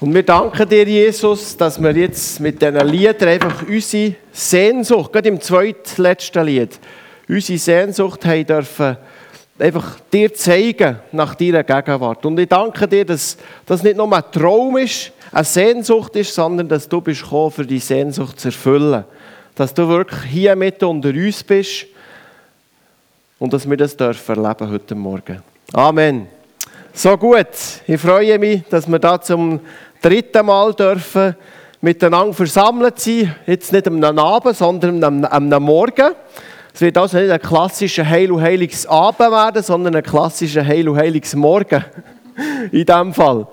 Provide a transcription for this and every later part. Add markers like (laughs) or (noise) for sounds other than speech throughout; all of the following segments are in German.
Und wir danken dir, Jesus, dass wir jetzt mit diesen Liedern einfach unsere Sehnsucht, gerade im zweitletzten Lied, unsere Sehnsucht haben dürfen, einfach dir zeigen nach deiner Gegenwart. Und ich danke dir, dass das nicht nur ein Traum ist, eine Sehnsucht ist, sondern dass du bist gekommen, für die Sehnsucht zu erfüllen. Dass du wirklich hier mit unter uns bist und dass wir das dürfen erleben heute Morgen. Amen. So gut. Ich freue mich, dass wir da zum dritten Mal dürfen miteinander versammelt sein. Jetzt nicht am Abend, sondern am, Morgen. Es wird also nicht ein klassischer Heil- und Heiliges Abend werden, sondern ein klassischer Heil- und Heiliges Morgen. (laughs) In diesem Fall.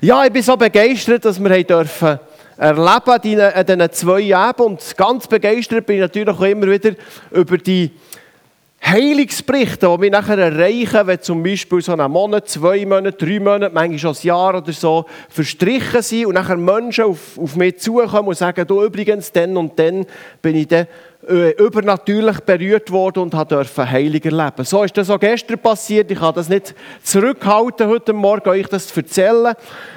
Ja, ich bin so begeistert, dass wir dürfen erleben in diesen zwei Jahren. Und ganz begeistert bin ich natürlich auch immer wieder über die Heilungsberichte, die wir nachher erreichen, wenn zum Beispiel so einen Monat, zwei Monate, drei Monate, manchmal schon ein Jahr oder so verstrichen sind und nachher Menschen auf, auf mich zukommen und sagen, du übrigens, dann und dann bin ich dann äh, übernatürlich berührt worden und durfte Heilung erleben. So ist das auch gestern passiert. Ich kann das nicht zurückhalten, heute Morgen euch das zu erzählen.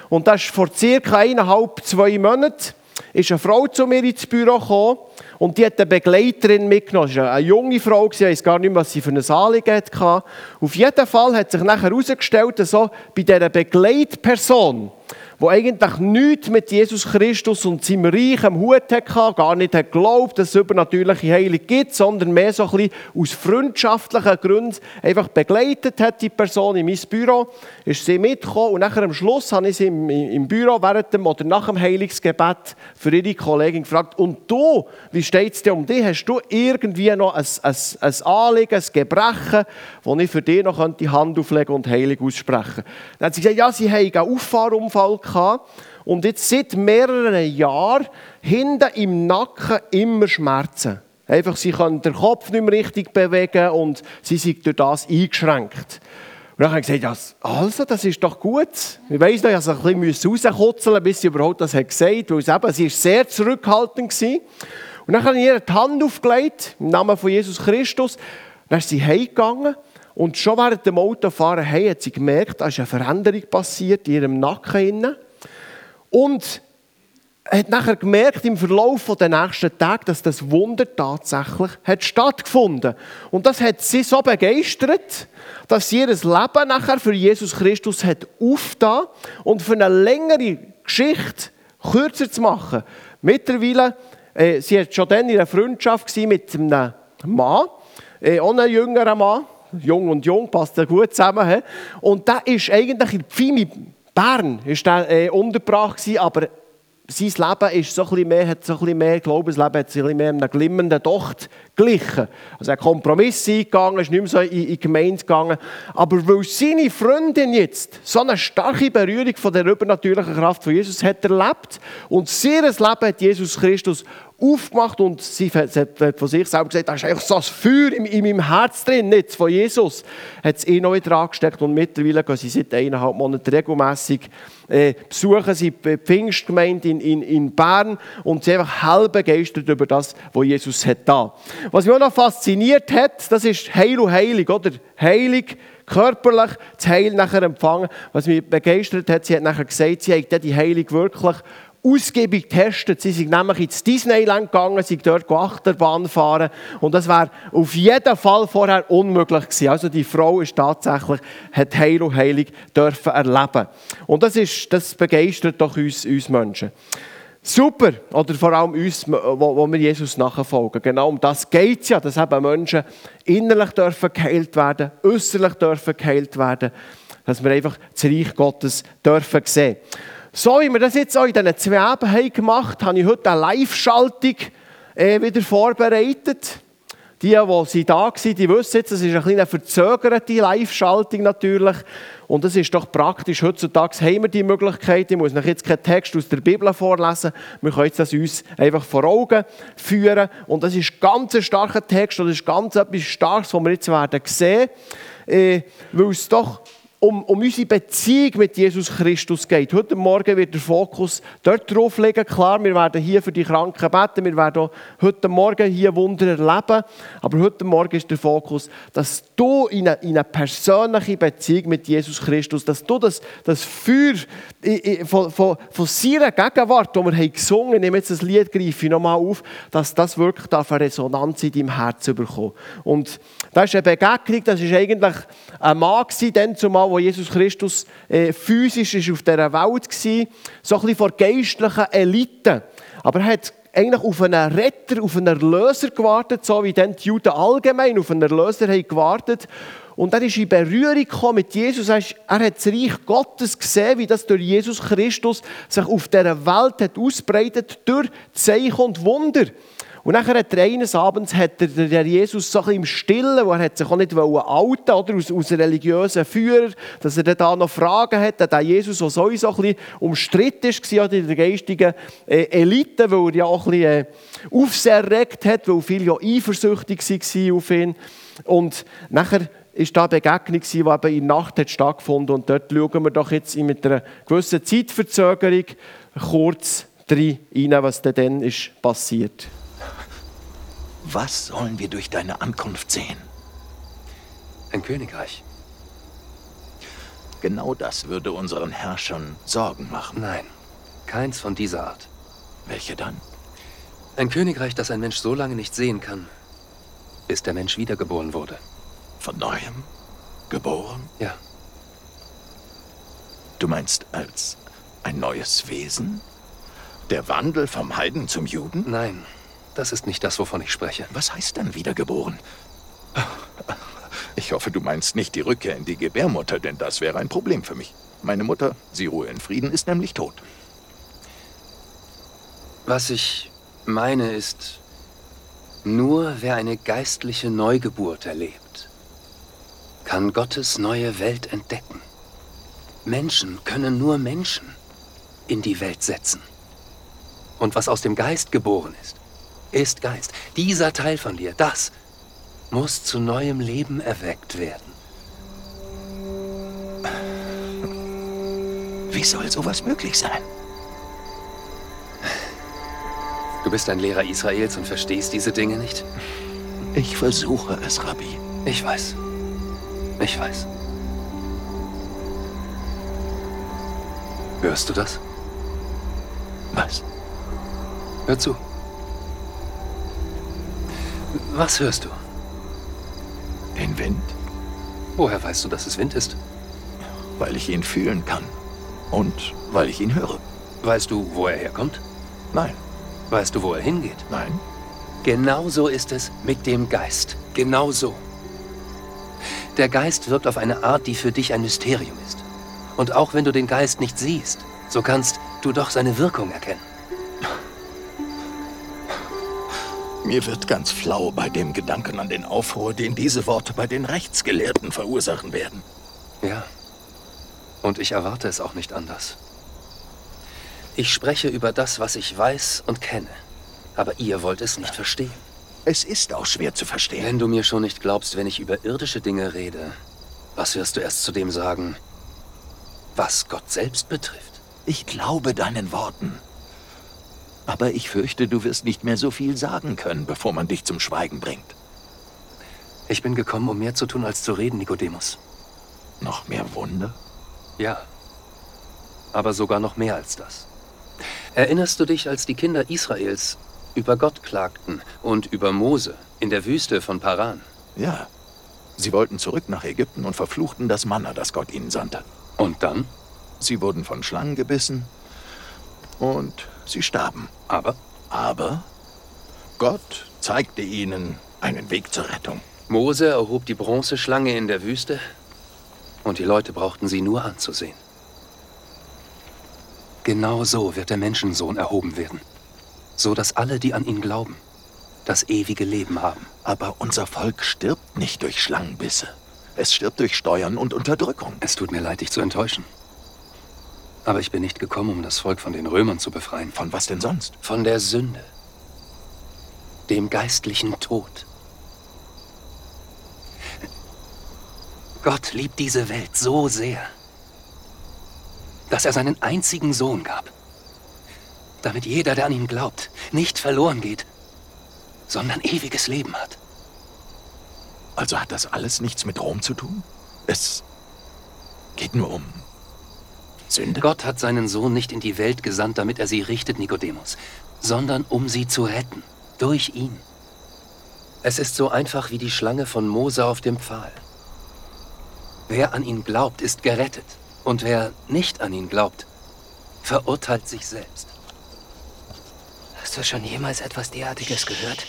Und das ist vor circa eineinhalb, zwei Monaten ist eine Frau zu mir ins Büro gekommen und die hat eine Begleiterin mitgenommen. Das war eine junge Frau, ich weiß gar nicht, was sie für ein Anliegen hatte. Auf jeden Fall hat sich nachher herausgestellt, dass so bei dieser Begleitperson, wo eigentlich nichts mit Jesus Christus und seinem Reich am Hut hatte, gar nicht hat geglaubt, dass es übernatürliche Heilung gibt, sondern mehr so ein bisschen aus freundschaftlichen Gründen einfach begleitet hat, die Person in mein Büro, ist sie mitgekommen und nachher am Schluss habe ich sie im, im Büro während dem oder nach dem Heilungsgebet für ihre Kollegin gefragt, und du, wie steht es dir um dich? Hast du irgendwie noch ein, ein, ein Anliegen, ein Gebrechen, wo ich für dich noch die Hand auflegen und Heilung aussprechen Dann hat sie gesagt, ja, sie haben einen Auffahrunfall gehabt und jetzt seit mehreren Jahren hinten im Nacken immer Schmerzen. Einfach, sie können den Kopf nicht mehr richtig bewegen und sie sind durch das eingeschränkt. Und dann habe ich gesagt, ja, also, das ist doch gut. Ich weiss noch, ich musste ein bisschen rauskutzeln, bis sie überhaupt das gesagt hat, weil sie, eben, sie ist sehr zurückhaltend war. Und dann habe ich ihr die Hand aufgelegt, im Namen von Jesus Christus. Dann ist sie heimgegangen und schon während dem Autofahren hey, hat sie gemerkt, da ist eine Veränderung passiert in ihrem Nacken. Und hat nachher gemerkt im Verlauf der nächsten Tage, dass das Wunder tatsächlich hat stattgefunden. Und das hat sie so begeistert, dass sie ihr Leben nachher für Jesus Christus hat aufgetan und für eine längere Geschichte kürzer zu machen. Mittlerweile, äh, sie hat schon dann in einer Freundschaft mit einem Mann, äh, auch einem jüngeren Mann, jung und jung, passt ja gut zusammen. He? Und der ist eigentlich in Pfimi Bern ist der, äh, untergebracht gewesen, aber sein Leben ist so ein bisschen mehr, hat so ein bisschen mehr, Glaubensleben hat sich ein bisschen mehr einem glimmenden Docht glichen. Also er hat Kompromisse eingegangen, ist nicht mehr so in, in die Gemeinde gegangen. Aber weil seine Freundin jetzt so eine starke Berührung von der übernatürlichen Kraft von Jesus hat erlebt und ihr Leben hat Jesus Christus aufgemacht und sie hat von sich selber gesagt, da ist eigentlich so ein Feuer in, in meinem Herz drin, nicht von Jesus. Hat es eh noch wieder angesteckt und mittlerweile gehen sie seit eineinhalb Monaten regelmässig äh, besuchen sie die Pfingstgemeinde in, in, in Bern und sind einfach hell begeistert über das, was Jesus hat da. Was mich auch noch fasziniert hat, das ist Heil und Heilig, oder? Heilig, körperlich, das Heil nachher empfangen. Was mich begeistert hat, sie hat nachher gesagt, sie hat die Heilung wirklich ausgiebig getestet. Sie sind nämlich ins Disneyland gegangen, sind dort Achterbahn fahren und das wäre auf jeden Fall vorher unmöglich gewesen. Also die Frau ist tatsächlich, hat Heil und Heilig dürfen erleben. Und das, ist, das begeistert doch uns, uns Menschen. Super, oder vor allem uns, wo, wo wir Jesus nachfolgen. Genau um das geht es ja, dass eben Menschen innerlich dürfen geheilt werden, äußerlich dürfen geheilt werden, dass wir einfach das Reich Gottes dürfen sehen. So wie wir das jetzt auch in diesen zwei Abenden gemacht haben, habe ich heute eine Live-Schaltung äh, wieder vorbereitet. Die, die sie da waren, die wissen jetzt, das ist eine kleine verzögerte Live-Schaltung natürlich. Und es ist doch praktisch. Heutzutage haben wir die Möglichkeit. Ich muss noch jetzt keinen Text aus der Bibel vorlesen. Wir können das uns einfach vor Augen führen. Und das ist ganz ein starker Text. Und das ist ganz etwas Starkes, was wir jetzt werden sehen. Äh, weil es doch um, um unsere Beziehung mit Jesus Christus geht. Heute Morgen wird der Fokus dort drauf liegen. Klar, wir werden hier für die Kranken beten, wir werden heute Morgen hier Wunder erleben. Aber heute Morgen ist der Fokus, dass du in eine, in eine persönliche Beziehung mit Jesus Christus, dass du das, das Feuer von, von, von seiner Gegenwart, die wir haben gesungen haben, nehme jetzt das Lied, greife ich nochmal auf, dass das wirklich eine Resonanz in deinem Herzen bekommt. Und das ist eine Begegnung, das ist eigentlich ein Mann gewesen, dann zumal, wo Jesus Christus äh, physisch ist auf dieser Welt war, so ein bisschen vor geistlichen Eliten. Aber er hat eigentlich auf einen Retter, auf einen Erlöser gewartet, so wie dann die Juden allgemein auf einen Erlöser haben gewartet. Und er ist in Berührung gekommen mit Jesus. Er, hat das Reich Gottes gesehen, wie das durch Jesus Christus sich auf dieser Welt hat ausbreitet durch Zeichen und Wunder. Und nachher hat er eines Abends hat der, Jesus so ein bisschen im Stillen, wo er hat sich auch nicht outen oder aus, aus religiösen Führer, dass er da noch Fragen hat, der Jesus, der sowieso ein bisschen umstritten war in der geistigen äh, Elite, weil er ja auch ein bisschen äh, Aufsehen erregt hat, weil viele ja eifersüchtig waren auf ihn. Und nachher ist da eine Begegnung, die eben in der Nacht hat stattgefunden und dort schauen wir doch jetzt mit einer gewissen Zeitverzögerung kurz rein, was dann ist passiert. Was sollen wir durch deine Ankunft sehen? Ein Königreich. Genau das würde unseren Herrschern Sorgen machen. Nein, keins von dieser Art. Welche dann? Ein Königreich, das ein Mensch so lange nicht sehen kann, bis der Mensch wiedergeboren wurde. Von neuem? Geboren? Ja. Du meinst als ein neues Wesen? Der Wandel vom Heiden zum Juden? Nein, das ist nicht das, wovon ich spreche. Was heißt denn wiedergeboren? Ich hoffe, du meinst nicht die Rückkehr in die Gebärmutter, denn das wäre ein Problem für mich. Meine Mutter, sie ruhe in Frieden, ist nämlich tot. Was ich meine ist, nur wer eine geistliche Neugeburt erlebt, kann Gottes neue Welt entdecken. Menschen können nur Menschen in die Welt setzen. Und was aus dem Geist geboren ist, ist Geist. Dieser Teil von dir, das muss zu neuem Leben erweckt werden. Wie soll sowas möglich sein? Du bist ein Lehrer Israels und verstehst diese Dinge nicht? Ich versuche es, Rabbi. Ich weiß. Ich weiß. Hörst du das? Was? Hör zu. Was hörst du? Den Wind. Woher weißt du, dass es Wind ist? Weil ich ihn fühlen kann. Und weil ich ihn höre. Weißt du, wo er herkommt? Nein. Weißt du, wo er hingeht? Nein. Genauso ist es mit dem Geist. Genauso. Der Geist wirkt auf eine Art, die für dich ein Mysterium ist. Und auch wenn du den Geist nicht siehst, so kannst du doch seine Wirkung erkennen. Mir wird ganz flau bei dem Gedanken an den Aufruhr, den diese Worte bei den Rechtsgelehrten verursachen werden. Ja. Und ich erwarte es auch nicht anders. Ich spreche über das, was ich weiß und kenne. Aber ihr wollt es nicht verstehen. Es ist auch schwer zu verstehen. Wenn du mir schon nicht glaubst, wenn ich über irdische Dinge rede, was wirst du erst zu dem sagen, was Gott selbst betrifft? Ich glaube deinen Worten. Aber ich fürchte, du wirst nicht mehr so viel sagen können, bevor man dich zum Schweigen bringt. Ich bin gekommen, um mehr zu tun, als zu reden, Nikodemus. Noch mehr Wunder? Ja. Aber sogar noch mehr als das. Erinnerst du dich, als die Kinder Israels über Gott klagten und über Mose in der Wüste von Paran? Ja. Sie wollten zurück nach Ägypten und verfluchten das Manna, das Gott ihnen sandte. Und dann? Sie wurden von Schlangen gebissen und sie starben. Aber? Aber Gott zeigte ihnen einen Weg zur Rettung. Mose erhob die Bronzeschlange in der Wüste und die Leute brauchten sie nur anzusehen. Genau so wird der Menschensohn erhoben werden, so dass alle, die an ihn glauben, das ewige Leben haben. Aber unser Volk stirbt nicht durch Schlangenbisse. Es stirbt durch Steuern und Unterdrückung. Es tut mir leid, dich zu enttäuschen. Aber ich bin nicht gekommen, um das Volk von den Römern zu befreien. Von was denn sonst? Von der Sünde. Dem geistlichen Tod. Gott liebt diese Welt so sehr, dass er seinen einzigen Sohn gab, damit jeder, der an ihn glaubt, nicht verloren geht, sondern ewiges Leben hat. Also hat das alles nichts mit Rom zu tun? Es geht nur um Sünde? Gott hat seinen Sohn nicht in die Welt gesandt, damit er sie richtet, Nikodemus, sondern um sie zu retten, durch ihn. Es ist so einfach wie die Schlange von Mose auf dem Pfahl. Wer an ihn glaubt, ist gerettet. Und wer nicht an ihn glaubt, verurteilt sich selbst. Hast du schon jemals etwas derartiges gehört?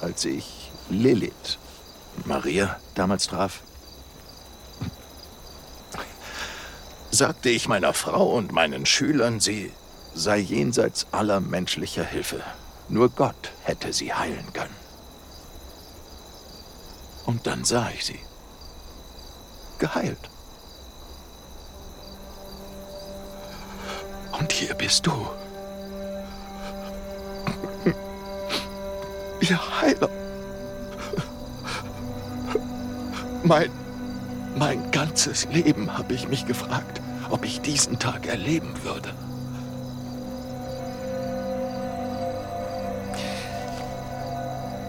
Als ich Lilith, Maria, damals traf, sagte ich meiner Frau und meinen Schülern, sie sei jenseits aller menschlicher Hilfe. Nur Gott hätte sie heilen können. Und dann sah ich sie. Geheilt. Und hier bist du. (laughs) Ihr Heiler. Mein, mein ganzes Leben habe ich mich gefragt, ob ich diesen Tag erleben würde.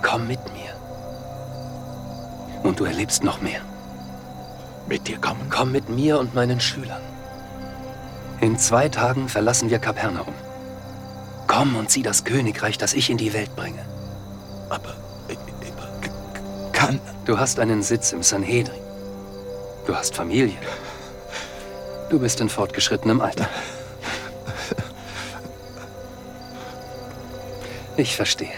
Komm mit mir. Und du erlebst noch mehr. Mit dir kommen? Komm mit mir und meinen Schülern. In zwei Tagen verlassen wir Kapernaum. Komm und sieh das Königreich, das ich in die Welt bringe. Aber ich, ich, kann... Du hast einen Sitz im Sanhedrin. Du hast Familie. Du bist in fortgeschrittenem Alter. Ich verstehe.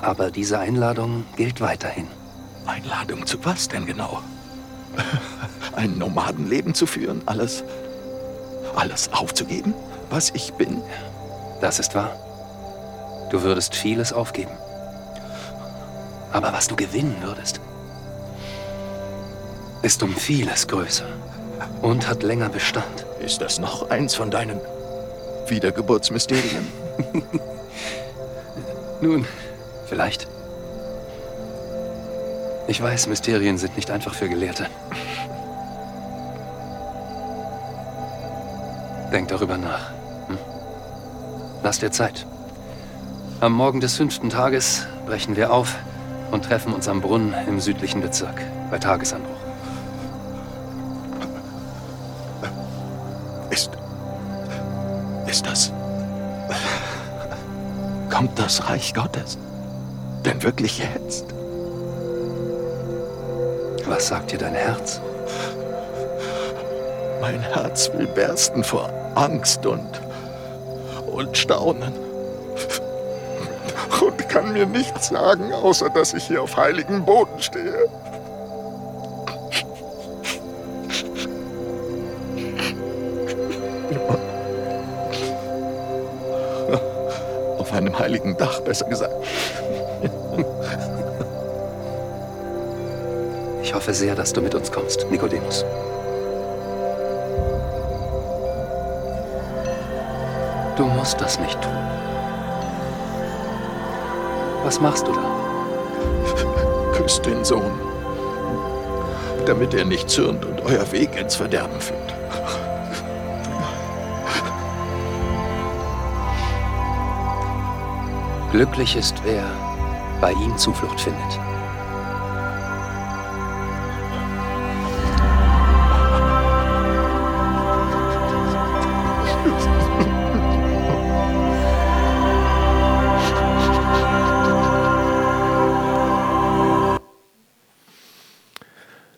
Aber diese Einladung gilt weiterhin. Einladung zu was denn genau? Ein Nomadenleben zu führen? Alles. alles aufzugeben, was ich bin? Das ist wahr. Du würdest vieles aufgeben. Aber was du gewinnen würdest, ist um vieles größer und hat länger Bestand. Ist das noch eins von deinen Wiedergeburtsmysterien? (laughs) Nun, Vielleicht. Ich weiß, Mysterien sind nicht einfach für Gelehrte. Denk darüber nach. Hm? Lass dir Zeit. Am Morgen des fünften Tages brechen wir auf und treffen uns am Brunnen im südlichen Bezirk bei Tagesanbruch. Kommt das Reich Gottes? denn wirklich jetzt? Was sagt dir dein Herz? Mein Herz will bersten vor Angst und, und Staunen. Und kann mir nichts sagen, außer dass ich hier auf heiligen Boden stehe. Auf einem heiligen Dach, besser gesagt. Ich hoffe sehr, dass du mit uns kommst, Nikodemus. Du musst das nicht tun. Was machst du da? Küsst den Sohn, damit er nicht zürnt und euer Weg ins Verderben führt. Glücklich ist wer bei ihm Zuflucht findet.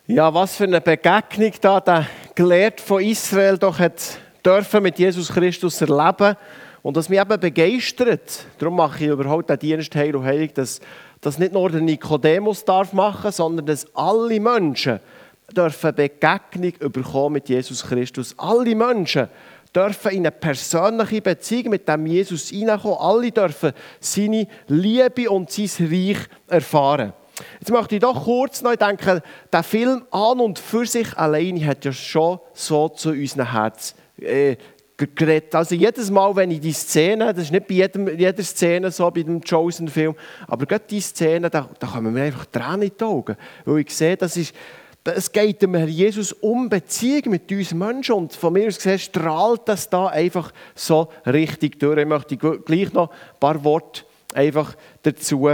Ja, was für eine Begegnung da der Gelehrte von Israel doch hat dürfen mit Jesus Christus erleben und das mich eben begeistert. Darum mache ich überhaupt den Dienst Heil und Heilig, dass das nicht nur der Nikodemus darf machen, sondern dass alle Menschen dürfen Begegnung bekommen mit Jesus Christus. Alle Menschen dürfen in eine persönliche Beziehung mit dem Jesus hineinkommen. Alle dürfen seine Liebe und sein Reich erfahren. Jetzt möchte ich doch kurz noch denken, der Film an und für sich alleine hat ja schon so zu unserem Herz äh, geredet. Also jedes Mal, wenn ich die Szene, das ist nicht bei jedem, jeder Szene so, bei dem Chosen-Film, aber gerade die Szene, da, da kommen mir einfach Tränen in die Augen. Weil ich sehe, das ist, es geht dem Herrn Jesus um Beziehung mit uns Menschen und von mir aus gesehen strahlt das da einfach so richtig durch. Ich möchte gleich noch ein paar Worte einfach dazu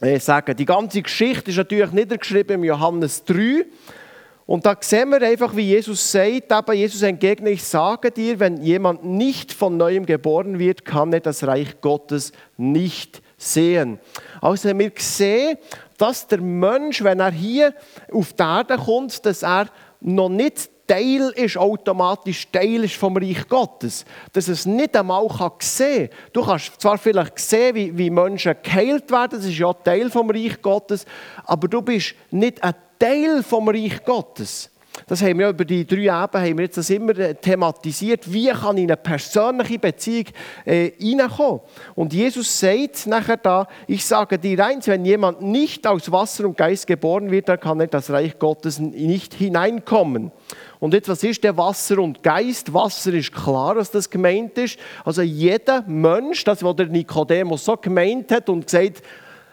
äh, sagen. Die ganze Geschichte ist natürlich niedergeschrieben im Johannes 3 und da sehen wir einfach, wie Jesus sagt, aber Jesus entgegnet, ich sage dir, wenn jemand nicht von neuem geboren wird, kann er das Reich Gottes nicht sehen. Also wir sehen, dass der Mensch, wenn er hier auf die Erde kommt, dass er noch nicht Teil ist, automatisch Teil ist vom Reich Gottes. Dass es nicht einmal kann sehen kann. Du kannst zwar vielleicht sehen, wie, wie Menschen geheilt werden, das ist ja Teil vom Reich Gottes, aber du bist nicht ein Teil vom Reich Gottes. Das haben wir über die drei Ebenen haben wir jetzt das immer äh, thematisiert. Wie kann ich in eine persönliche Beziehung äh, hineinkommen? Und Jesus sagt nachher da, ich sage dir eins, wenn jemand nicht aus Wasser und Geist geboren wird, dann kann er das Reich Gottes nicht hineinkommen. Und jetzt, was ist der Wasser und Geist? Wasser ist klar, was das gemeint ist. Also jeder Mensch, das, was der Nikodemus so gemeint hat und gesagt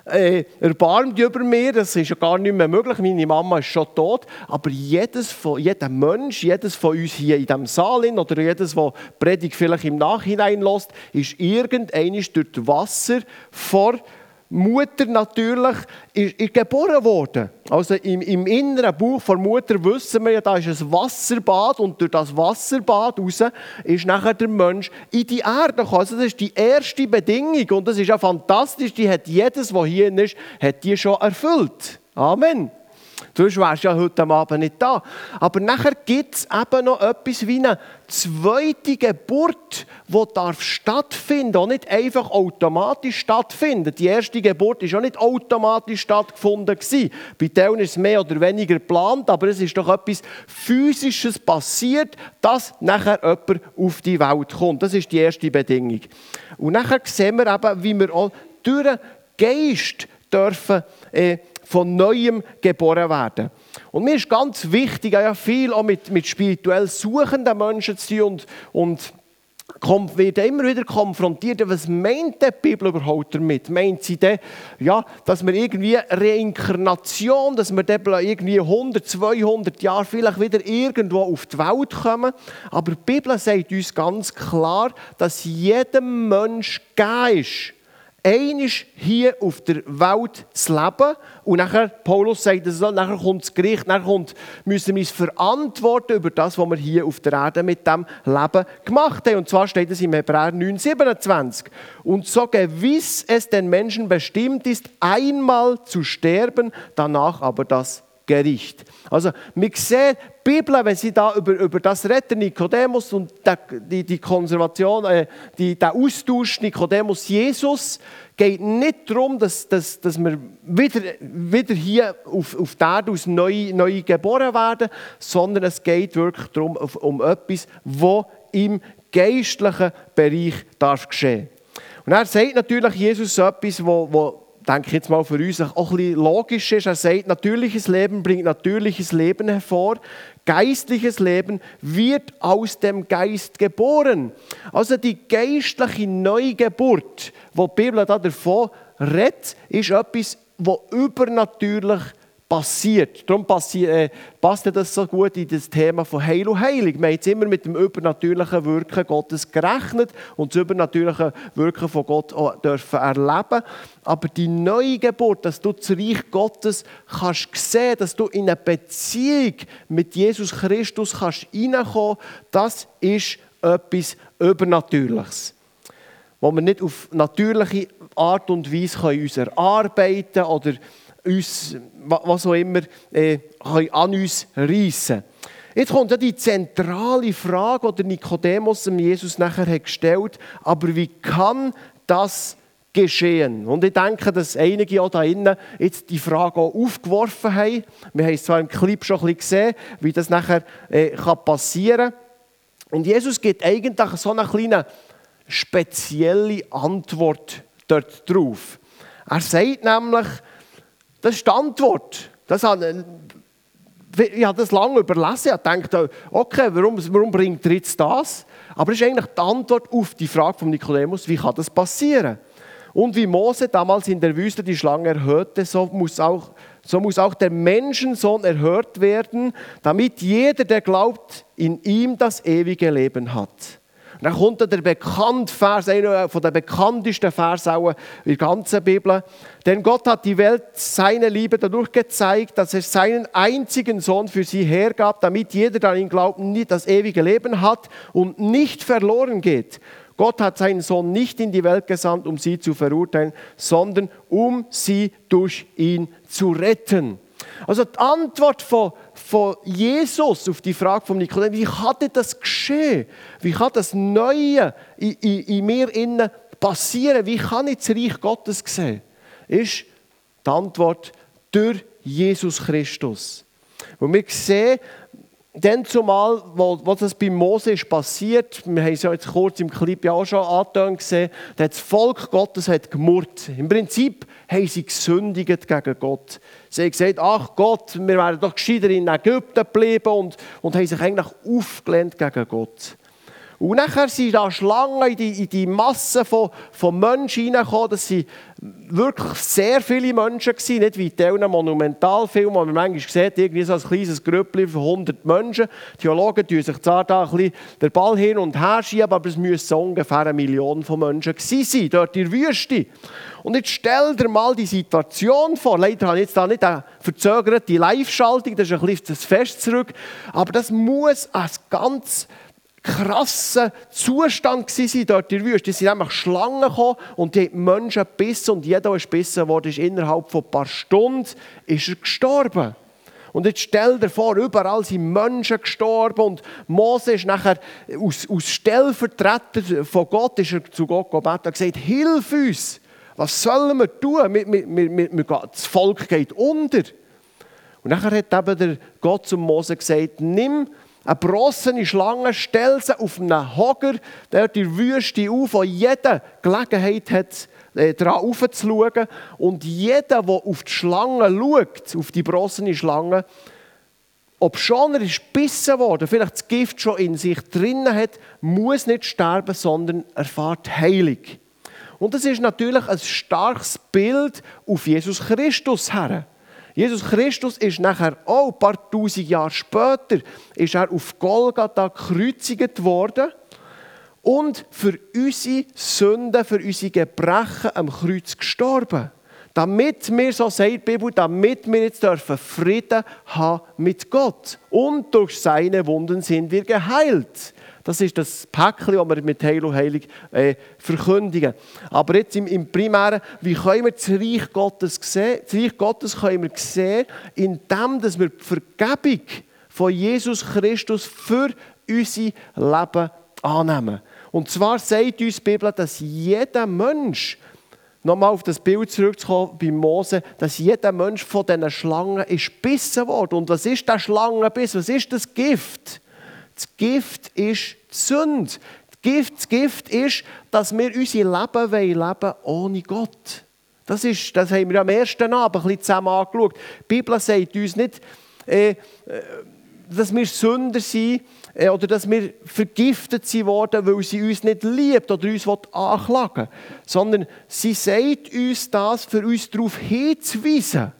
äh, erbarmt über mir, das ist ja gar nicht mehr möglich, meine Mama ist schon tot, aber jedes von, jeder Mensch, jedes von uns hier in diesem Saal oder jedes, der Predigt vielleicht im Nachhinein lässt, ist irgendeines durch Wasser vor Mutter natürlich ist, ist geboren worden. Also im, im inneren Buch der Mutter wissen wir ja, da ist ein Wasserbad und durch das Wasserbad raus ist nachher der Mensch in die Erde gekommen. Also das ist die erste Bedingung und das ist ja fantastisch, die hat jedes, was hier ist, hat die schon erfüllt. Amen. Sonst wärst du ja heute Abend nicht da. Aber nachher gibt es eben noch etwas wie eine zweite Geburt, die darf stattfinden und nicht einfach automatisch stattfinden. Die erste Geburt ist auch nicht automatisch stattgefunden. Bei denen ist es mehr oder weniger geplant, aber es ist doch etwas Physisches passiert, dass nachher jemand auf die Welt kommt. Das ist die erste Bedingung. Und nachher sehen wir eben, wie wir auch durch den Geist dürfen äh, von Neuem geboren werden. Und mir ist ganz wichtig, ja viel auch mit, mit spirituell suchenden Menschen zu tun und, und wird immer wieder konfrontiert, was meint die Bibel überhaupt damit? Meint sie denn, ja, dass wir irgendwie Reinkarnation, dass wir irgendwie 100, 200 Jahre vielleicht wieder irgendwo auf die Welt kommen? Aber die Bibel sagt uns ganz klar, dass jedem Mensch gegeben ist, einisch hier auf der Welt zu leben. Und nachher, Paulus sagt es so, nachher kommt das Gericht, nachher kommt, müssen wir uns verantworten über das, was wir hier auf der Erde mit dem Leben gemacht haben. Und zwar steht es im Hebräer 9, 27. Und so gewiss es den Menschen bestimmt ist, einmal zu sterben, danach aber das Gericht. Also, wir sehen, die Bibel, wenn sie da über, über das redet, Nikodemus und die, die Konservation, äh, die, der Austausch Nikodemus-Jesus, geht nicht darum, dass, dass, dass wir wieder, wieder hier auf, auf der Erde aus neu, neu geboren werden, sondern es geht wirklich darum, um etwas, was im geistlichen Bereich darf geschehen. Und er sagt natürlich Jesus etwas, wo, wo denke ich jetzt mal für uns auch ein bisschen logisch ist. Er sagt, natürliches Leben bringt natürliches Leben hervor. Geistliches Leben wird aus dem Geist geboren. Also die geistliche Neugeburt, wo die Bibel da davon redet, ist etwas, was übernatürlich ist passiert. Darum passi äh, passt das so gut in das Thema von Heil und Heilig. Wir haben jetzt immer mit dem übernatürlichen Wirken Gottes gerechnet und das übernatürliche Wirken von Gott auch dürfen erleben. Aber die neue Geburt, dass du das Reich Gottes kannst sehen, dass du in eine Beziehung mit Jesus Christus kannst reinkommen, das ist etwas Übernatürliches wo wir nicht auf natürliche Art und Weise uns erarbeiten können uns, was auch immer, äh, an uns reissen Jetzt kommt ja die zentrale Frage, die Nikodemus Jesus nachher hat gestellt aber wie kann das geschehen? Und ich denke, dass einige auch da innen jetzt die Frage auch aufgeworfen haben. Wir haben es zwar im Clip schon ein bisschen gesehen, wie das nachher äh, kann passieren kann. Und Jesus gibt eigentlich so eine kleine spezielle Antwort dort drauf. Er sagt nämlich, das ist die Antwort. Das hat, ich habe das lange überlesen. Ich dachte, okay, warum, warum bringt er jetzt das? Aber es ist eigentlich die Antwort auf die Frage von Nikodemus, wie kann das passieren? Und wie Mose damals in der Wüste die Schlange erhörte, so muss auch, so muss auch der Menschensohn erhört werden, damit jeder, der glaubt, in ihm das ewige Leben hat. Dann kommt der bekannte Vers, einer von den bekanntesten Vers auch in der ganzen Bibel. Denn Gott hat die Welt seine Liebe dadurch gezeigt, dass er seinen einzigen Sohn für sie hergab, damit jeder, der an ihn glaubt, das ewige Leben hat und nicht verloren geht. Gott hat seinen Sohn nicht in die Welt gesandt, um sie zu verurteilen, sondern um sie durch ihn zu retten. Also die Antwort von, von Jesus auf die Frage von Nikodemus, wie kann das geschehen? Wie kann das Neue in, in, in mir innen passieren? Wie kann ich das Reich Gottes sehen? Ist die Antwort durch Jesus Christus. Und wir sehen, dann zumal, wo das bei Mose ist passiert, wir haben es ja jetzt kurz im Clip ja auch schon angetönt gesehen, das Volk Gottes hat gemurrt. Im Prinzip haben sie gesündigt gegen Gott. Sie haben gesagt, ach Gott, wir wären doch gescheiter in Ägypten geblieben und, und haben sich eigentlich aufgelehnt gegen Gott. Und nachher sind da Schlangen in die, in die Masse von, von Menschen hineingekommen. Das waren wirklich sehr viele Menschen, gewesen, nicht wie in einem Monumentalfilm, wo man manchmal sieht, irgendwie so ein kleines Grüppchen von 100 Menschen. Die Theologen tun sich zwar da ein bisschen den Ball hin und her schieben, aber es müssen ungefähr eine Million von Menschen gewesen sein, dort in der Wüste. Und jetzt stell dir mal die Situation vor. Leider habe ich jetzt da nicht eine verzögerte Live-Schaltung, das ist ein bisschen das Fest zurück. Aber das muss ein ganz krasser Zustand gewesen dort in der Wüste. Es sind einfach Schlangen gekommen und die haben Menschen gebissen und jeder, der gebissen wurde, ist innerhalb von ein paar Stunden ist er gestorben. Und jetzt stell dir vor, überall sind Menschen gestorben und Mose ist nachher aus, aus Stellvertreter von Gott ist er zu Gott gebeten und gesagt, hilf uns, was sollen wir tun? Wir, wir, wir, das Volk geht unter. Und nachher hat eben der Gott zum Mose gesagt, nimm eine brossene Schlange, stell sie auf einen Hocker, der die Wüste auf, wo jeder Gelegenheit hat, äh, daran aufzuschauen. Und jeder, der auf die Schlange schaut, auf die brossene Schlange, ob schon er ist gebissen worden, vielleicht das Gift schon in sich drinnen hat, muss nicht sterben, sondern erfahrt Heilung. Und das ist natürlich ein starkes Bild auf Jesus Christus her. Jesus Christus ist nachher auch ein paar tausend Jahre später ist er auf Golgatha gekreuzigt worden und für unsere Sünden, für unsere Gebrechen am Kreuz gestorben. Damit wir, so sagt die Bibel, damit wir jetzt dürfen Frieden haben mit Gott. Und durch seine Wunden sind wir geheilt. Das ist das Päckchen, das wir mit Heil und Heilig äh, verkündigen. Aber jetzt im, im Primären, wie können wir das Reich Gottes sehen? Das Reich Gottes können wir sehen, indem dass wir die Vergebung von Jesus Christus für unser Leben annehmen. Und zwar sagt uns die Bibel, dass jeder Mensch, nochmal auf das Bild zurückzukommen bei Mose, dass jeder Mensch von diesen Schlangen ist gebissen worden. Und was ist der Schlangenbiss? Was ist das Gift? Das Gift ist die Sünde. Das Gift, das Gift ist, dass wir unser Leben leben ohne Gott. Das, ist, das haben wir am ersten Abend ein bisschen zusammen angeschaut. Die Bibel sagt uns nicht, äh, äh dass wir Sünder sind äh, oder dass wir vergiftet sind worden, weil sie uns nicht liebt oder uns anklagen will, sondern sie sagt uns das, für uns darauf hinzuweisen,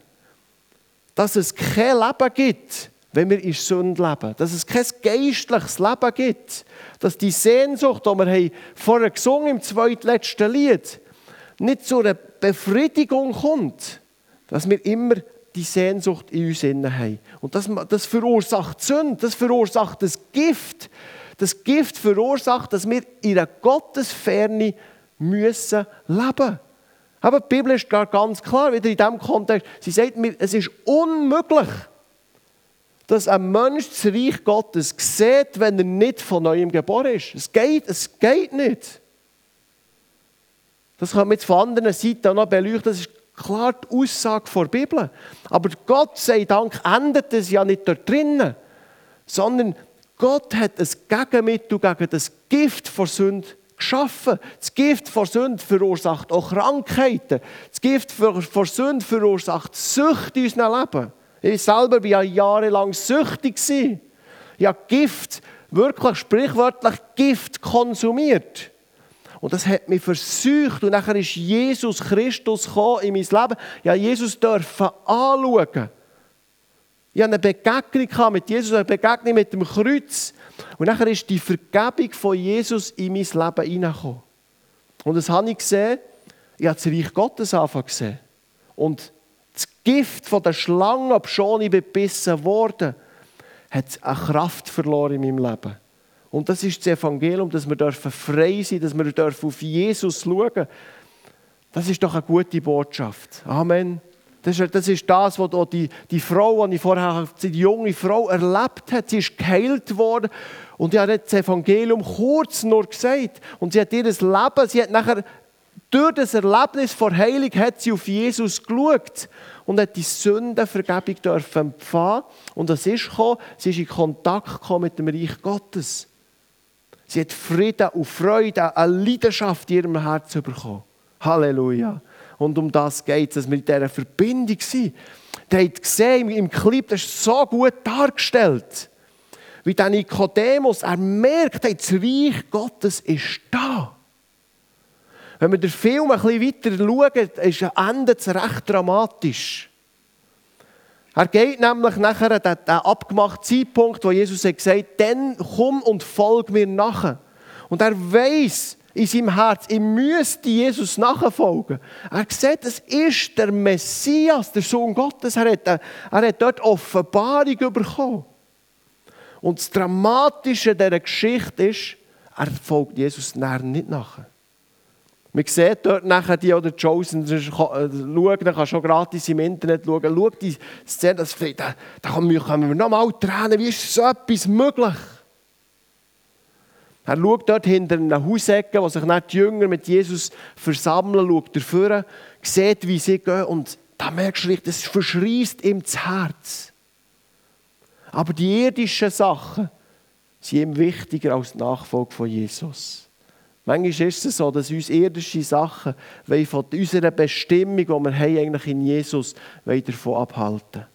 dass es kein Leben gibt, wenn wir in Sünde leben. Dass es kein geistliches Leben gibt. Dass die Sehnsucht, die wir vorher gesungen im zweitletzten Lied, nicht zu einer Befriedigung kommt. Dass wir immer die Sehnsucht in uns haben. Und das, das verursacht Sünde, das verursacht das Gift. Das Gift verursacht, dass wir in einer Gottesferne müssen leben Aber die Bibel ist gar ganz klar, wieder in diesem Kontext. Sie sagt mir, es ist unmöglich, dass ein Mensch das Reich Gottes sieht, wenn er nicht von neuem geboren ist. Es geht, es geht nicht. Das kann man jetzt von anderen Seiten noch beleuchten. Das ist klar die Aussage der Bibel. Aber Gott sei Dank endet es ja nicht dort drinnen, sondern Gott hat ein Gegenmittel gegen das Gift vor Sünde geschaffen. Das Gift vor Sünde verursacht auch Krankheiten. Das Gift vor Sünde verursacht Sucht in unserem Leben. Ich selber war ja jahrelang süchtig. Ich habe Gift, wirklich sprichwörtlich Gift konsumiert. Und das hat mich versucht. Und nachher ist Jesus Christus gekommen in mein Leben. Ja, Jesus dürfen anschauen. Ich hatte eine Begegnung mit Jesus, eine Begegnung mit dem Kreuz. Und nachher ist die Vergebung von Jesus in mein Leben hineingekommen. Und das habe ich gesehen. Ich habe das Reich Gottes anfangen gesehen. Und das Gift von der Schlange, ob schon ich bebissen wurde, hat eine Kraft verloren in meinem Leben. Und das ist das Evangelium, dass wir frei sein dürfen, dass wir auf Jesus schauen dürfen. Das ist doch eine gute Botschaft. Amen. Das ist, das ist das, was die, die Frau, die ich vorher, die junge Frau erlebt hat. Sie ist geheilt worden. Und ich habe das Evangelium kurz nur gesagt. Und sie hat ihr Leben, sie hat nachher, durch das Erlebnis vor Heilung, hat sie auf Jesus geschaut und hat die Sündenvergebung dürfen empfangen. Und das ist gekommen, sie ist in Kontakt gekommen mit dem Reich Gottes. Sie hat Frieden und Freude, eine Leidenschaft in ihrem Herzen bekommen. Halleluja. Und um das geht es, dass wir in dieser Verbindung sind. Ihr habt gesehen im Clip, das ist so gut dargestellt. Wie der Nikodemus, er merkt, das Reich Gottes ist da. Wenn wir den Film ein bisschen weiter schauen, ist endet recht dramatisch. Er geht nämlich nachher an den, abgemachten Zeitpunkt, wo Jesus hat gesagt dann komm und folg mir nach. Und er weiß in seinem Herz, ich müsste Jesus nachfolgen. Er sieht, es ist der Messias, der Sohn Gottes. Er hat, er hat dort Offenbarung bekommen. Und das Dramatische dieser Geschichte ist, er folgt Jesus nicht nachher. Man sieht dort nachher die oder Chosen, äh, schauen, dann kannst schon gratis im Internet schauen, schau die Szene, das, da, da können wir noch mal tränen, wie ist so etwas möglich? Er schaut dort hinter einer Hausecke, wo sich nicht die Jünger mit Jesus versammeln, schaut dafür, sieht, wie sie gehen und da merkst du, das verschreist ihm das Herz. Aber die irdischen Sachen sind ihm wichtiger als die Nachfolge von Jesus. Manchmal ist es so, dass uns irdische Sachen von unserer Bestimmung, die wir haben, eigentlich in Jesus davon abhalten.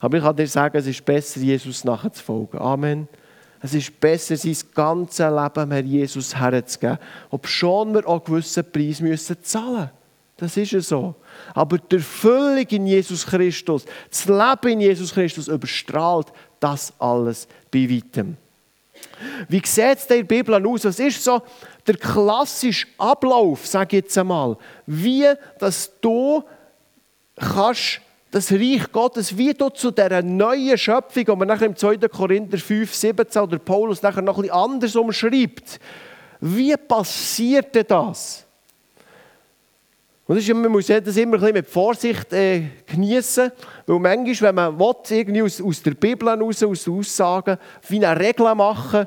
Aber ich kann dir sagen, es ist besser, Jesus nachzufolgen. Amen. Es ist besser, sein ganzes Leben Herr Jesus herzugeben, ob schon wir auch einen gewissen Preis müssen zahlen. Das ist ja so. Aber die Erfüllung in Jesus Christus, das Leben in Jesus Christus überstrahlt das alles bei weitem. Wie sieht es in der Bibel aus? Was ist so der klassische Ablauf, sage ich jetzt einmal, wie dass du kannst das Reich Gottes, wie du zu dieser neuen Schöpfung, die man nachher im 2. Korinther 5, 17 oder Paulus nachher noch bisschen anders umschreibt, wie passiert das? Und ist, man muss das immer ein mit Vorsicht äh, genießen, weil manchmal, wenn man will, irgendwie aus, aus der Bibel heraus, aus den Aussagen, wie eine Regel machen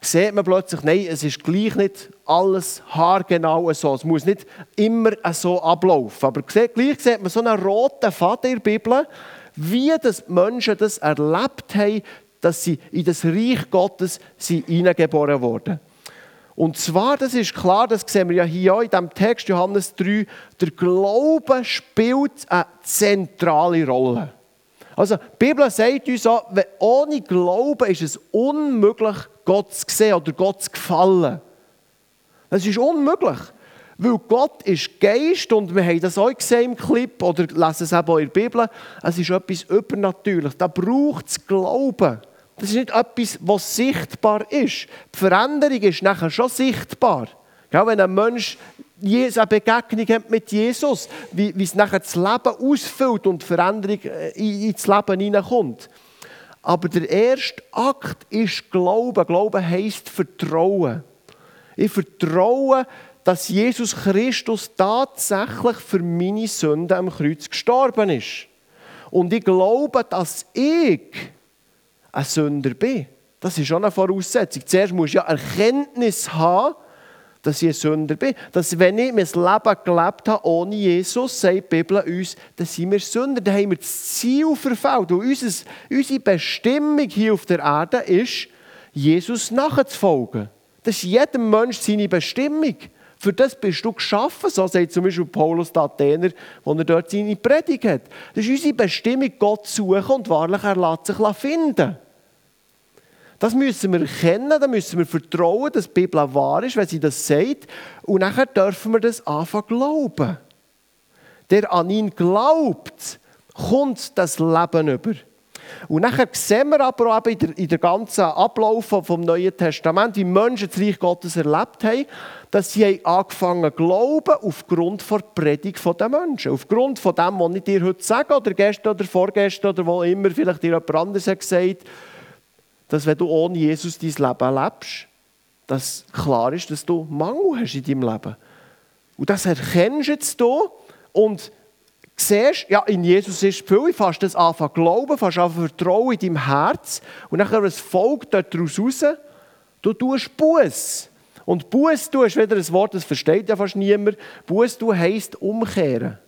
sieht man plötzlich, nein, es ist gleich nicht alles haargenau so. Es muss nicht immer so ablaufen. Aber gleich sieht man so einen roten Faden in der Bibel, wie das Menschen das erlebt haben, dass sie in das Reich Gottes hineingeboren wurden. Und zwar, das ist klar, das sehen wir ja hier auch in diesem Text, Johannes 3, der Glaube spielt eine zentrale Rolle. Also, die Bibel sagt uns auch, ohne Glauben ist es unmöglich, Gott zu sehen oder Gott zu gefallen. Das ist unmöglich. Weil Gott ist Geist und wir haben das auch gesehen im Clip oder lesen es eben auch in der Bibel. Es ist etwas Übernatürliches. Da braucht es Glauben. Das ist nicht etwas, was sichtbar ist. Die Veränderung ist nachher schon sichtbar. wenn ein Mensch eine Begegnung hat mit Jesus, wie, wie es nachher das Leben ausfüllt und die Veränderung äh, ins Leben hineinkommt. Aber der erste Akt ist Glauben. Glauben heisst Vertrauen. Ich vertraue, dass Jesus Christus tatsächlich für meine Sünden am Kreuz gestorben ist. Und ich glaube, dass ich ein Sünder bin. Das ist schon eine Voraussetzung. Zuerst muss ich ja Erkenntnis haben, dass ich ein Sünder bin. Dass wenn ich mein Leben gelebt habe ohne Jesus, sagt die Bibel uns, dann sind wir Sünder. Dann haben wir das Ziel verfehlt. Und unsere Bestimmung hier auf der Erde ist, Jesus nachzufolgen. Das ist jedem Mensch seine Bestimmung. Für das bist du geschaffen, so sagt zum Beispiel Paulus der Athener, wo er dort seine Predigt hat. Das ist unsere Bestimmung, Gott zu suchen und wahrlich er lässt sich finden. Das müssen wir erkennen, da müssen wir vertrauen, dass die Bibel wahr ist, wenn sie das sagt. Und nachher dürfen wir das anfangen glauben. Der an ihn glaubt, kommt das Leben über. Und nachher sehen wir aber auch in der, in der ganzen Ablauf vom Neuen Testament, wie Menschen das Reich Gottes erlebt haben, dass sie angefangen haben glauben aufgrund der Predigt der Menschen. Aufgrund von dem, was ich dir heute sage, oder gestern oder vorgestern, oder wo immer vielleicht dir jemand anderes hat gesagt, dass wenn du ohne Jesus dein Leben lebst, dass klar ist, dass du Mangel hast in deinem Leben. Und das erkennst jetzt du und siehst, ja, in Jesus ist viel, ich fast das anfangen glauben, fast anfangen vertrauen in deinem Herz und nachher es folgt daraus raus, du tust Buß. Und Buß du ist wieder ein Wort, das versteht ja fast niemand. Buß du heisst umkehren.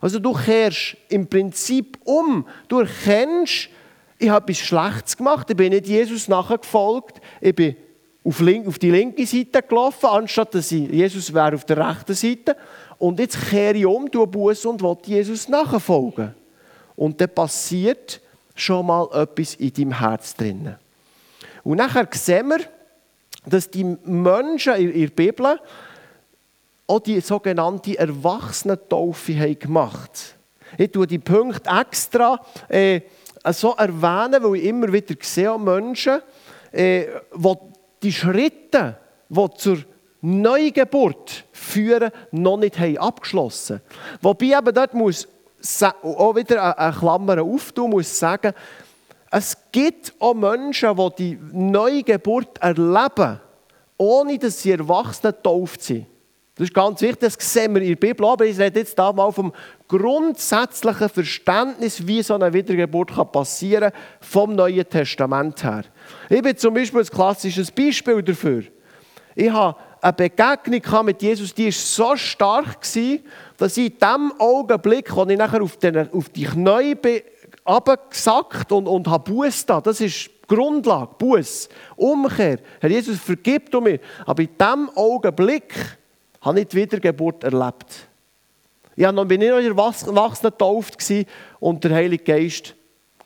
Also du kehrst im Prinzip um. Du erkennst, ich habe etwas Schlechtes gemacht, ich bin nicht Jesus nachgefolgt, ich bin auf, die linke Seite gelaufen, anstatt dass ich, Jesus wäre auf der rechten Seite. Und jetzt kehre ich um, tue Buße und will Jesus nachfolgen. Und dann passiert schon mal etwas in deinem Herz drinnen. Und nachher sehen wir, dass die Menschen in der Bibel auch die sogenannte Erwachsenentaufe haben gemacht Ich tue die Punkte extra äh, so erwähnen, weil ich immer wieder sehe Menschen, äh, die die Schritte, die zur Neugeburt führen, noch nicht haben abgeschlossen Wobei eben dort muss auch wieder eine Klammer auftun, muss sagen, es gibt auch Menschen, die die Neugeburt erleben, ohne dass sie Erwachsene getauft sind. Das ist ganz wichtig, das sehen wir in der Bibel, aber ich rede jetzt da mal vom grundsätzlichen Verständnis, wie so eine Wiedergeburt passieren kann, vom Neuen Testament her. Ich bin zum Beispiel ein klassisches Beispiel dafür. Ich habe eine Begegnung mit Jesus, die war so stark, dass ich in dem Augenblick, als ich nachher auf, den, auf die Knie bin, abgesackt und, und habe Buß da. Das ist Grundlage, Buß, Umkehr. Herr Jesus, vergib du mir. Aber in diesem Augenblick habe ich die Wiedergeburt erlebt. Ich war noch, in der Erwachsenen getauft und der Heilige Geist,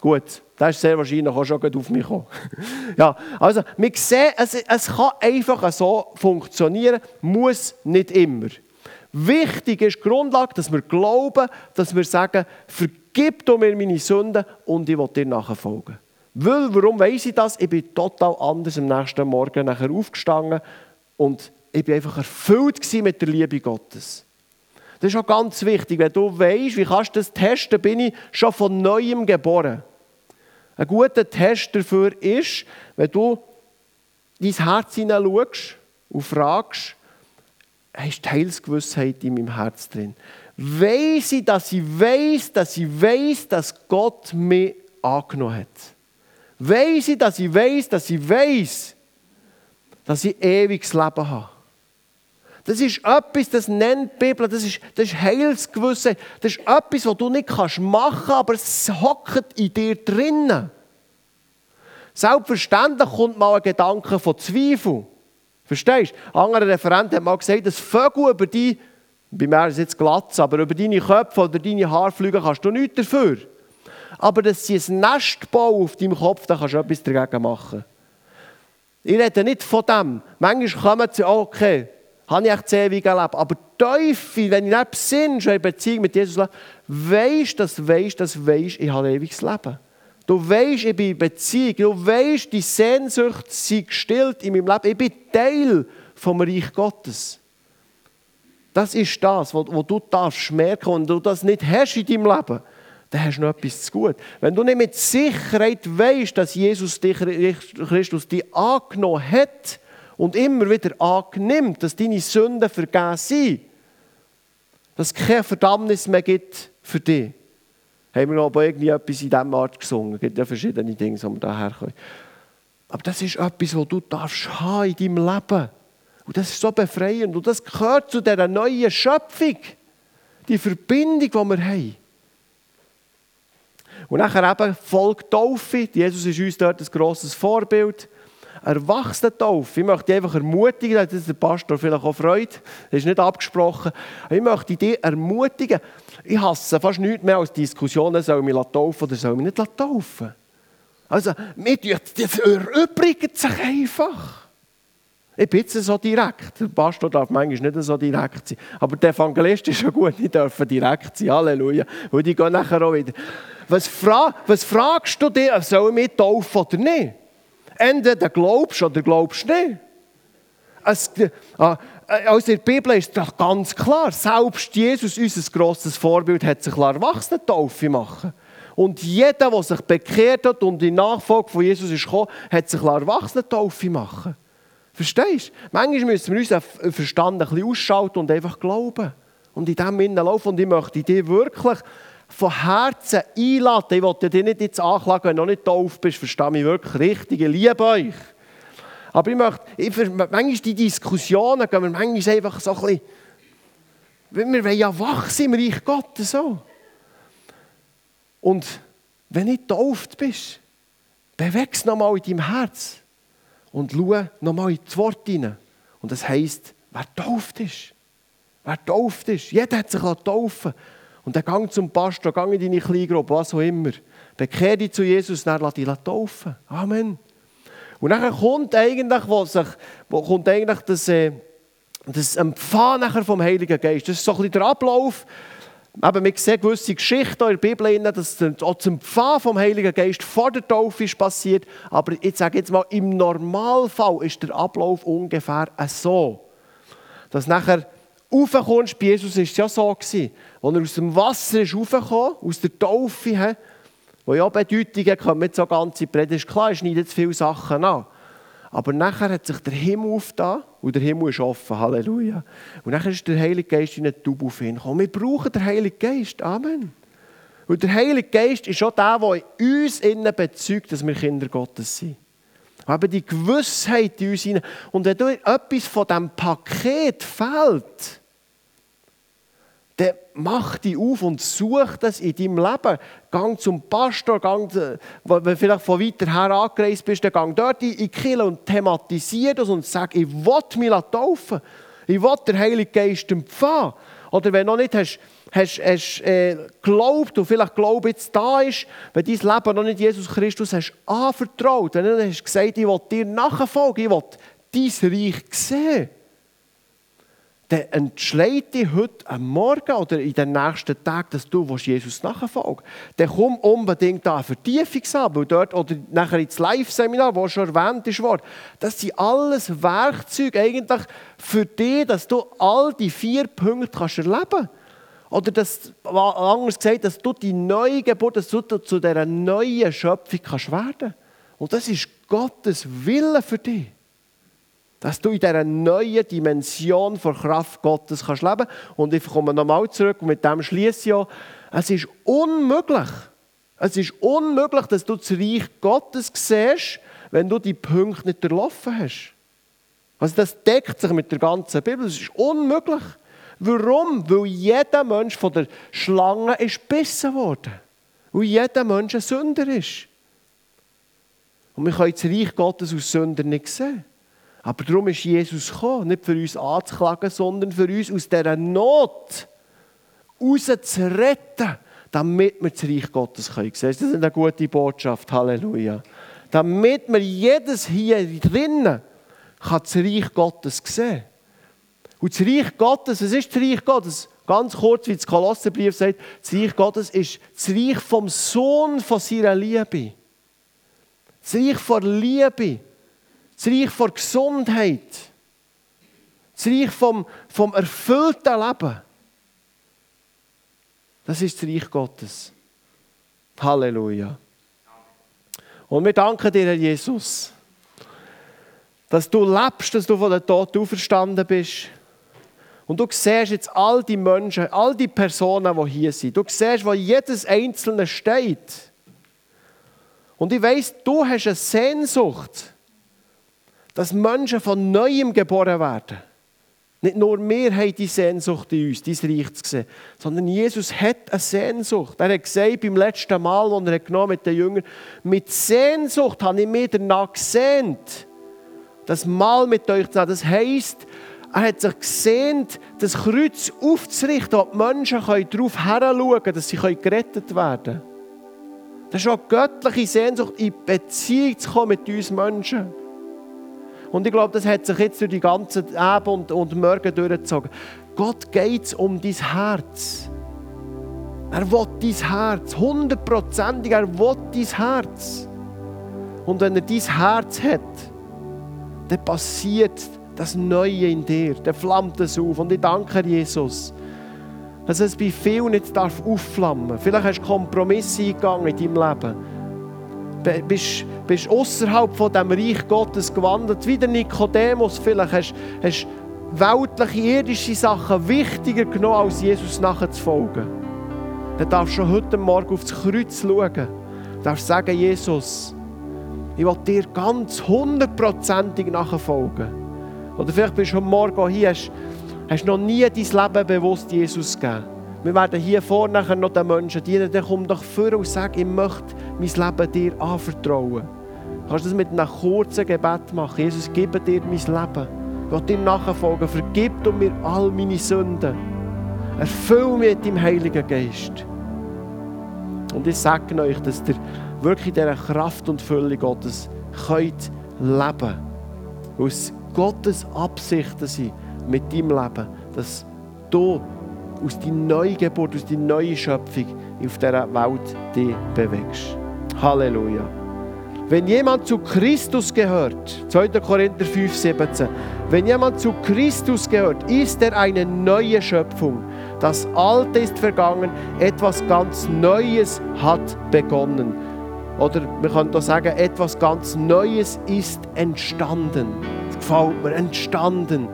gut, der ist sehr wahrscheinlich auch schon auf mich gekommen. (laughs) ja, also, wir sehen, es, es kann einfach so funktionieren, muss nicht immer. Wichtig ist die Grundlage, dass wir glauben, dass wir sagen, vergib du mir meine Sünden und ich will dir nachfolgen. Weil, warum weiß ich das? Ich bin total anders am nächsten Morgen nachher aufgestanden und ich bin einfach erfüllt mit der Liebe Gottes. Das ist auch ganz wichtig, wenn du weißt, wie kannst du das testen, bin ich schon von Neuem geboren. Ein guter Test dafür ist, wenn du dein Herz hineinschaust und fragst, hast du Heilsgewissheit in meinem Herz drin? Weiss ich, dass ich weiß, dass ich weiß, dass Gott mich angenommen hat? Weiss ich, dass ich weiß, dass ich weiß, dass ich ewiges Leben habe? Das ist etwas, das nennt die Bibel, das ist, das ist Heilsgewissheit. Das ist etwas, was du nicht machen kannst, aber es hockt in dir drinnen. Selbstverständlich kommt mal ein Gedanke von Zweifel. Verstehst du? Ein anderer Referent hat mal gesagt, dass Vögel über die, bei mir ist jetzt glatt, aber über deine Köpfe oder deine Haarflüge kannst du nichts dafür. Aber dass sie ein Nest bauen auf deinem Kopf, da kannst du etwas dagegen machen. Ich rede nicht von dem. Manchmal kommen sie, okay, habe ich echt das ewige Leben. Aber Teufel, wenn ich nicht besinne, schon in Beziehung mit Jesus lebe, weisst, dass weisst, dass weisst, ich habe ewiges Leben. Du weisst, ich bin in Beziehung. Du weisst, die Sehnsucht sei gestillt in meinem Leben. Ich bin Teil vom Reich Gottes. Das ist das, was, du darfst merken. Und du das nicht hast in deinem Leben, dann hast du noch etwas zu gut. Wenn du nicht mit Sicherheit weißt, dass Jesus dich, Christus dich angenommen hat, und immer wieder annimmt, dass deine Sünden vergeben sind, dass es keine Verdammnis mehr gibt für dich. Haben wir noch irgendwie etwas in dieser Art gesungen? Es gibt ja verschiedene Dinge, die wir daher können. Aber das ist etwas, was du darfst haben in deinem Leben. Und das ist so befreiend. Und das gehört zu dieser neuen Schöpfung. Die Verbindung, die wir haben. Und nachher eben folgt Taufe. Jesus ist uns dort ein grosses Vorbild. Erwachsenentaufe. Ich möchte dich einfach ermutigen, das ist der Pastor vielleicht auch Freude, das ist nicht abgesprochen. Ich möchte dich ermutigen. Ich hasse fast nichts mehr als Diskussionen, soll ich mich taufen oder soll ich mich nicht taufen. Also, das erübrigt sich einfach. Ich bin jetzt so direkt. Der Pastor darf manchmal nicht so direkt sein. Aber der Evangelist ist schon gut, die dürfen direkt sein. Halleluja. Und die gehen nachher auch wieder. Was, fra was fragst du dir, soll ich mich taufen oder nicht? Entweder glaubst oder glaubst nicht. Es, äh, also in der Bibel ist doch ganz klar, selbst Jesus, unser grosses Vorbild, hat sich Erwachsenentaufe machen Und jeder, der sich bekehrt hat und in Nachfolge von Jesus ist gekommen, hat sich Erwachsenentaufe machen Verstehst du? Manchmal müssen wir unseren Verstand ein bisschen ausschalten und einfach glauben. Und in dem Innen laufen. Und ich möchte dich wirklich von Herzen einladen. Ich will dich nicht jetzt anklagen, wenn du noch nicht tauf bist. Verstehe mich wirklich richtig. Ich liebe euch. Aber ich möchte, ich, manchmal die Diskussionen gehen wir manchmal einfach so ein bisschen, wir wollen ja wach sein im Reich Gottes. So. Und wenn du getauft bist, beweg es nochmal in deinem Herz und schau nochmal ins Wort hinein. Und das heisst, wer tauft ist. Wer tauft ist. Jeder hat sich taufen Und dann gang zum Pastor, gang in deine Kleingruppe, was auch immer. Bekehr dich zu Jesus, dann lass dich taufen. Amen. Und dann kommt eigentlich, wo sich, kommt eigentlich das, äh, das Empfangen vom Heiligen Geist. Das ist so ein bisschen der Ablauf, Eben, wir sehen gewisse Geschichten in der Bibel, dass auch zum Empfang vom Heiligen Geist vor der Taufe ist passiert. Aber ich sage jetzt mal, im Normalfall ist der Ablauf ungefähr so. Dass nachher raufkommst, bei Jesus war es ja so, gewesen, als er aus dem Wasser ist aus der Taufe, wo ja Bedeutungen kommen, nicht so ganze Predigt, klar, es schneidet viele Sachen an. Aber nachher hat sich der Himmel aufgetan und der Himmel ist offen. Halleluja. Und nachher ist der Heilige Geist in eine Tube auf ihn gekommen. Wir brauchen den Heiligen Geist. Amen. Und der Heilige Geist ist auch der, der in uns innen bezeugt, dass wir Kinder Gottes sind. Aber die Gewissheit in uns hinein. Und wenn dir etwas von diesem Paket fehlt, dann mach dich auf und such das in deinem Leben. Gang zum Pastor, gang, wenn du vielleicht von weiter her angereist bist, dann gang dort in die Kirche und thematisiere das und sag, ich will mich taufen. Ich will den Heiligen Geist empfangen. Oder wenn du noch nicht hast, hast, hast äh, glaubt und vielleicht Glaube jetzt da ist, wenn dein Leben noch nicht Jesus Christus hast anvertraut, wenn du hast gesagt, ich will dir nachfolgen, ich will dein Reich sehen dann entscheide dich heute am Morgen oder in den nächsten Tagen, dass du Jesus nachfolgst. Dann komm unbedingt da eine Vertiefungsabend dort oder nachher ins Live-Seminar, das schon erwähnt worden. Das sind alles Werkzeuge eigentlich für dich, dass du all die vier Punkte kannst erleben kannst. Oder das, anders gesagt, dass du die neue Geburt, dass du zu dieser neuen Schöpfung kannst werden. Und das ist Gottes Wille für dich dass du in dieser neuen Dimension von Kraft Gottes kannst leben Und ich komme nochmal zurück und mit dem schließe ich auch. Es ist unmöglich, es ist unmöglich, dass du das Reich Gottes siehst, wenn du die Punkte nicht erlaufen hast. Also das deckt sich mit der ganzen Bibel. Es ist unmöglich. Warum? Weil jeder Mensch von der Schlange ist gebissen worden. Weil jeder Mensch ein Sünder ist. Und wir können das Reich Gottes aus Sünder nicht sehen. Aber darum ist Jesus gekommen, nicht für uns anzuklagen, sondern für uns aus dieser Not rauszuretten, damit wir das Reich Gottes können sehen. Das ist eine gute Botschaft. Halleluja. Damit wir jedes hier drinnen kann das Reich Gottes sehen. Und das Reich Gottes, es ist das Reich Gottes, ganz kurz, wie das Kolosserbrief sagt, das Reich Gottes ist das Reich vom Sohn von seiner Liebe. Das Reich von Liebe das Reich von Gesundheit. Das Reich vom, vom erfüllten Leben. Das ist das Reich Gottes. Halleluja. Und wir danken dir, Herr Jesus, dass du lebst, dass du von den Toten auferstanden bist. Und du siehst jetzt all die Menschen, all die Personen, die hier sind. Du siehst, wo jedes Einzelne steht. Und ich weiß, du hast eine Sehnsucht dass Menschen von Neuem geboren werden. Nicht nur wir haben die Sehnsucht in uns, dein Reich zu sehen, sondern Jesus hat eine Sehnsucht. Er hat gesagt beim letzten Mal, als er genommen mit den Jüngern, mit Sehnsucht habe ich mich danach gesehnt, das Mal mit euch zu haben. Das heisst, er hat sich gesehnt, das Kreuz aufzurichten, wo die Menschen darauf heranschauen können, dass sie gerettet werden können. Das ist auch göttliche Sehnsucht, in Beziehung zu kommen mit uns Menschen. Und ich glaube, das hat sich jetzt durch die ganzen Abend und, Morgen durchgezogen. Gott geht es um dein Herz. Er will dein Herz, hundertprozentig, er will dein Herz. Und wenn er dein Herz hat, dann passiert das Neue in dir, dann flammt es auf. Und ich danke Jesus, dass es bei vielen nicht aufflammen darf. Vielleicht hast du Kompromisse eingegangen in deinem Leben. Bist, bist außerhalb von dem Reich Gottes gewandert, wie der Nikodemus. Vielleicht hast du weltliche, irdische Sachen wichtiger genommen, als Jesus nachzufolgen. Dann darfst du heute Morgen aufs Kreuz schauen. Du darfst sagen, Jesus, ich will dir ganz hundertprozentig nachfolgen. Oder vielleicht bist du heute Morgen hier, hast, hast noch nie dein Leben bewusst Jesus gegeben. Wir werden hier vorne noch den Menschen dienen. Dann komm doch vor und sag, ich möchte mein Leben dir anvertrauen. Du kannst das mit einem kurzen Gebet machen. Jesus, gebe dir mein Leben. Ich will dir nachfolgen. Vergib du mir all meine Sünden. Erfüll mich mit deinem Heiligen Geist. Und ich sage euch, dass ihr wirklich in dieser Kraft und Fülle Gottes könnt leben. Weil es Gottes Absichten sind mit deinem Leben, dass du aus deiner Neugeburt, aus deiner neuen Schöpfung auf dieser Welt dich bewegst. Halleluja. Wenn jemand zu Christus gehört, 2. Korinther 5, 17, wenn jemand zu Christus gehört, ist er eine neue Schöpfung. Das Alte ist vergangen, etwas ganz Neues hat begonnen. Oder wir können auch sagen, etwas ganz Neues ist entstanden. Das gefällt mir, entstanden.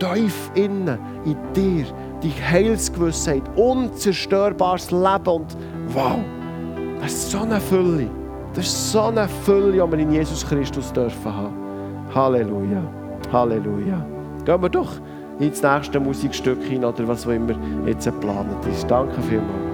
Tief innen, in dir, die Heilsgewissheit, unzerstörbares Leben und wow, das ist so eine Fülle. Das ist so eine Fülle, die wir in Jesus Christus dürfen haben. Halleluja. Halleluja. Gehen wir doch ins nächste Musikstück hin oder was auch immer jetzt geplant ist. Danke vielmals.